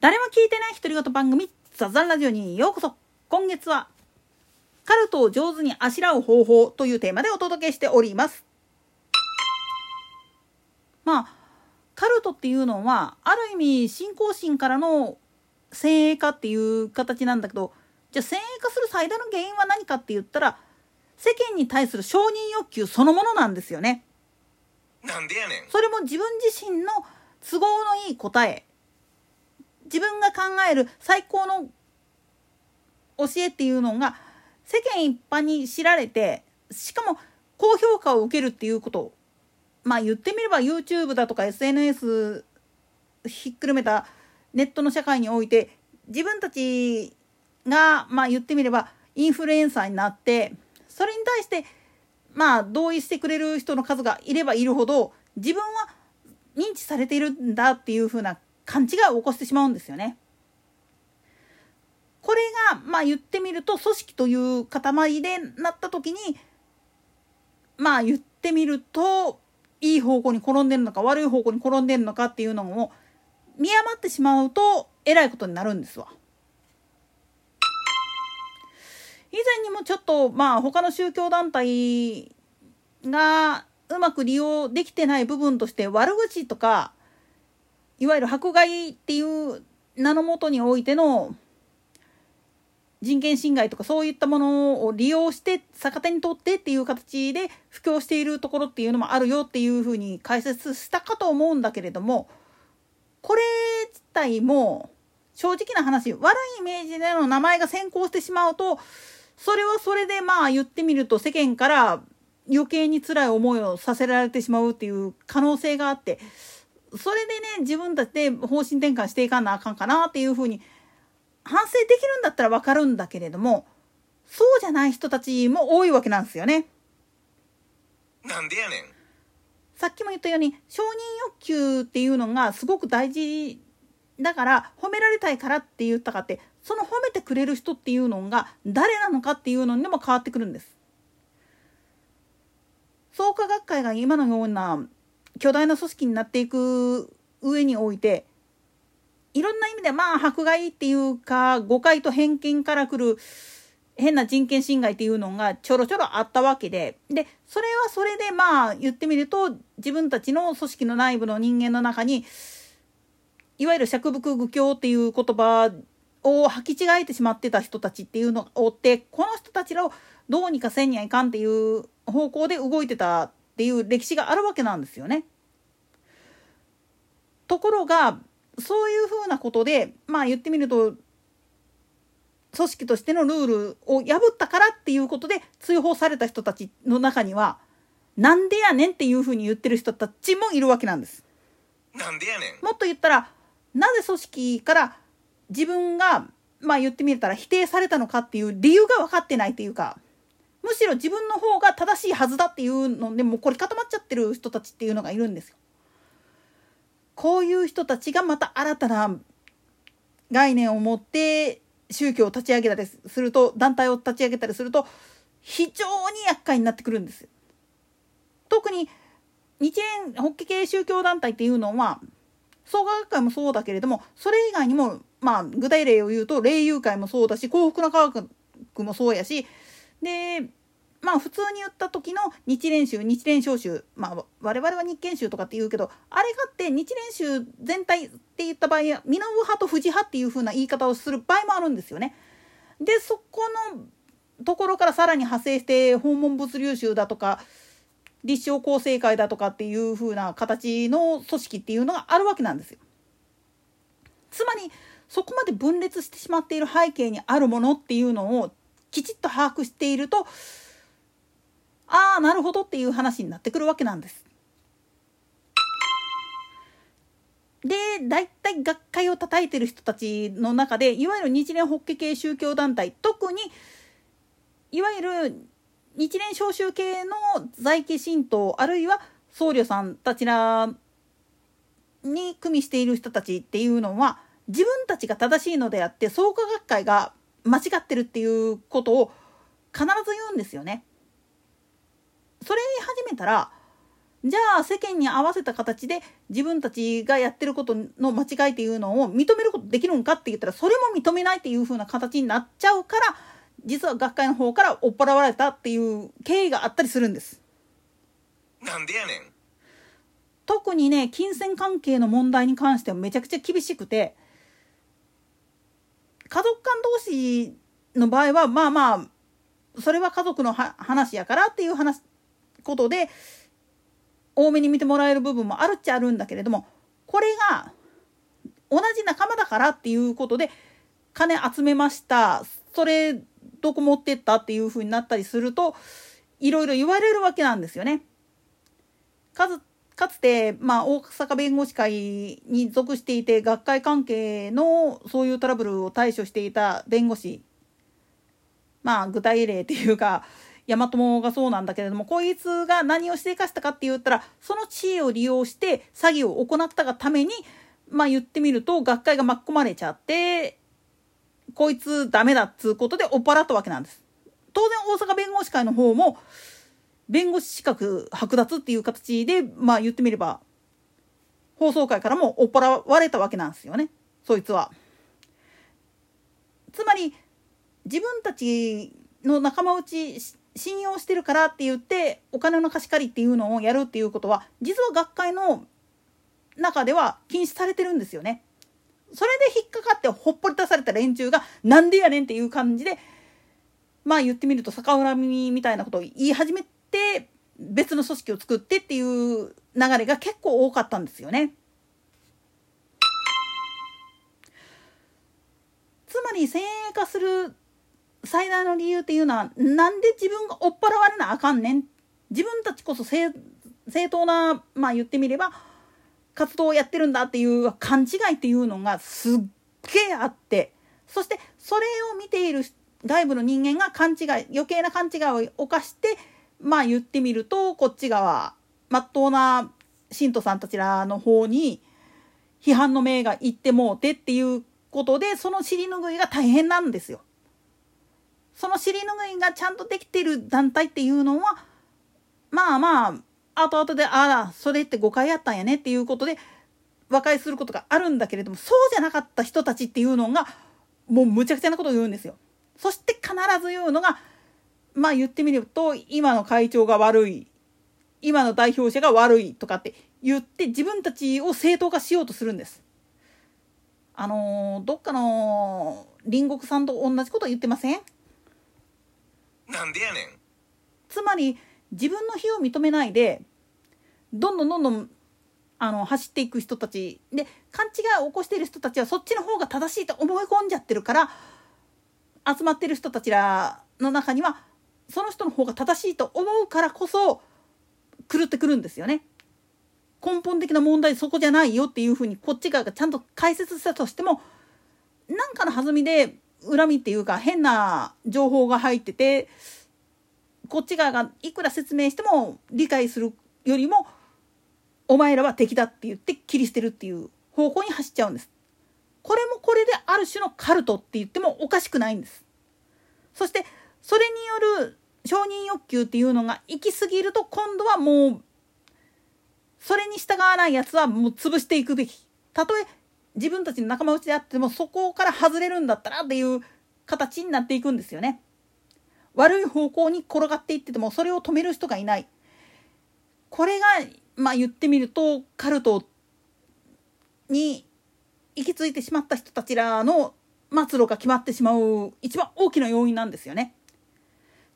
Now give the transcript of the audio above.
誰も聞いてない独り言番組ザザンラジオにようこそ。今月はカルトを上手にあしらう方法というテーマでお届けしております。まあカルトっていうのはある意味信仰心からの先鋭化っていう形なんだけどじゃあ先鋭化する最大の原因は何かって言ったら世間に対する承認欲求そのものなんですよね。なんでやねん。それも自分自身の都合のいい答え自分が考える最高の教えっていうのが世間一般に知られてしかも高評価を受けるっていうこと。まあ言ってみれば YouTube だとか SNS ひっくるめたネットの社会において自分たちがまあ言ってみればインフルエンサーになってそれに対してまあ同意してくれる人の数がいればいるほど自分は認知されているんだっていうふうな勘違いを起こしてしまうんですよね。これがまあ言ってみると組織という塊でなった時にまあ言ってみるといい方向に転んでるのか悪い方向に転んでるのかっていうのを見余ってしまうとえらいことになるんですわ。以前にもちょっとまあ他の宗教団体がうまく利用できてない部分として悪口とかいわゆる迫害っていう名のもとにおいての人権侵害とかそういったものを利用して逆手にとってっていう形で布教しているところっていうのもあるよっていうふうに解説したかと思うんだけれどもこれ自体も正直な話悪いイメージでの名前が先行してしまうとそれはそれでまあ言ってみると世間から余計に辛い思いをさせられてしまうっていう可能性があってそれでね自分たちで方針転換していかなあかんかなっていうふうに反省できるんだったら分かるんだけれどもそうじゃない人たちも多いわけなんですよね。なんでやねんさっきも言ったように承認欲求っていうのがすごく大事だから褒められたいからって言ったかってその褒めてくれる人っていうのが誰なのかっていうのにも変わってくるんです。創価学会が今のような巨大な組織になっていく上においていろんな意味でまあ迫害っていうか誤解と偏見からくる変な人権侵害っていうのがちょろちょろあったわけででそれはそれでまあ言ってみると自分たちの組織の内部の人間の中にいわゆる釈伏愚教っていう言葉を履き違えてしまってた人たちっていうのがおってこの人たちをどうにかせんにはいかんっていう方向で動いてたっていう歴史があるわけなんですよね。ところがそういうふうなことでまあ言ってみると組織としてのルールを破ったからっていうことで追放された人たちの中にはなんでやねんっていうふうに言ってる人たちもいるわけなんです。なんでやねんもっと言ったらなぜ組織から自分がまあ言ってみたら否定されたのかっていう理由が分かってないっていうかむしろ自分の方が正しいはずだっていうのでもうこれ固まっちゃってる人たちっていうのがいるんですよ。こういう人たちがまた新たな概念を持って宗教を立ち上げたりすると団体を立ち上げたりすると非常に厄介になってくるんです。特に日蓮法華系宗教団体っていうのは創価学会もそうだけれどもそれ以外にもまあ具体例を言うと霊友会もそうだし幸福な科学もそうやしでまあ普通に言った時の日蓮宗日蓮召集まあ我々は日憲宗とかって言うけどあれがあって日蓮宗全体って言った場合は源派と富士派っていう風な言い方をする場合もあるんですよね。でそこのところからさらに派生して訪問物流宗だとか立正厚生会だとかっていう風な形の組織っていうのがあるわけなんですよ。つまりそこまで分裂してしまっている背景にあるものっていうのをきちっと把握しているとああなるほどっていう話になってくるわけなんです。で大体学会を叩いてる人たちの中でいわゆる日蓮法華系宗教団体特にいわゆる日蓮召集系の在家神道あるいは僧侶さんたちらに組みしている人たちっていうのは自分たちが正しいのであって創価学会が間違ってるっていうことを必ず言うんですよね。それ言い始めたらじゃあ世間に合わせた形で自分たちがやってることの間違いっていうのを認めることできるんかって言ったらそれも認めないっていう風な形になっちゃうから実は学会の方から追っ払われたっていう経緯があったりするんです。なんでやねん特にね金銭関係の問題に関してはめちゃくちゃ厳しくて家族間同士の場合はまあまあそれは家族の話やからっていう話ことで多めに見てもらえる部分もあるっちゃあるんだけれどもこれが同じ仲間だからっていうことで金集めましたそれどこ持ってったっていう風になったりするといろいろ言われるわけなんですよね。かつて、まあ、大阪弁護士会に属していて学会関係のそういうトラブルを対処していた弁護士まあ具体例っていうか大和がそうなんだけれどもこいつが何をしていかしたかって言ったらその知恵を利用して詐欺を行ったがためにまあ言ってみると学会が巻き込まれちゃってこいつダメだっつうことで追っ払ったわけなんです。当然大阪弁護士会の方も弁護士資格剥奪っていう形でまあ言ってみれば放送会からも追っ払われたわけなんですよねそいつは。つまり自分たちの仲間内信用してるからって言ってお金の貸し借りっていうのをやるっていうことは実は学会の中では禁止されてるんですよね。それで引っかかってほっぽり出された連中がなんでやねんっていう感じでまあ言ってみると逆恨みみたいなことを言い始めて別の組織を作ってっていう流れが結構多かったんですよね。つまり先鋭化する最大の理由っていうのはなんで自分が追っ払われなあかんねん？自分たちこそ正当なまあ言ってみれば活動をやってるんだっていう勘違いっていうのがすっげえあってそしてそれを見ている外部の人間が勘違い余計な勘違いを犯してまあ言ってみるとこっち側まっとうな信徒さんたちらの方に批判の目がいってもうてっていうことでその尻拭いが大変なんですよ。その尻拭いがちゃんとできてる団体っていうのはまあまあ後々でああそれって誤解やったんやねっていうことで和解することがあるんだけれどもそうじゃなかった人たちっていうのがもうむちゃくちゃなことを言うんですよ。そして必ず言うのがまあ言ってみると今の会長が悪い。今の代表者が悪いとかって言って自分たちを正当化しようとするんです。あのー、どっかの隣国さんと同じこと言ってません？なんでやねん。つまり自分の非を認めないでどんどんどんどんあの走っていく人たちで勘違いを起こしている人たちはそっちの方が正しいと思い込んじゃってるから集まってる人たちらの中にはその人の方が正しいと思うからこそ狂ってくるんですよね。根本的な問題そこじゃないよっていうふうにこっち側がちゃんと解説したとしても何かの弾みで恨みっていうか変な情報が入っててこっち側がいくら説明しても理解するよりもお前らは敵だって言って切り捨てるっていう方向に走っちゃうんです。これもこれである種のカルトって言ってもおかしくないんです。そしてそれによる承認欲求っていうのが行き過ぎると今度はもうそれに従わないやつはもう潰していくべき。たとえ自分たちの仲間内であってもそこから外れるんだったらっていう形になっていくんですよね。悪い方向に転がっていっててもそれを止める人がいない。これがまあ言ってみるとカルトに行き着いてしまった人たちらの末路が決まってしまう一番大きな要因なんですよね。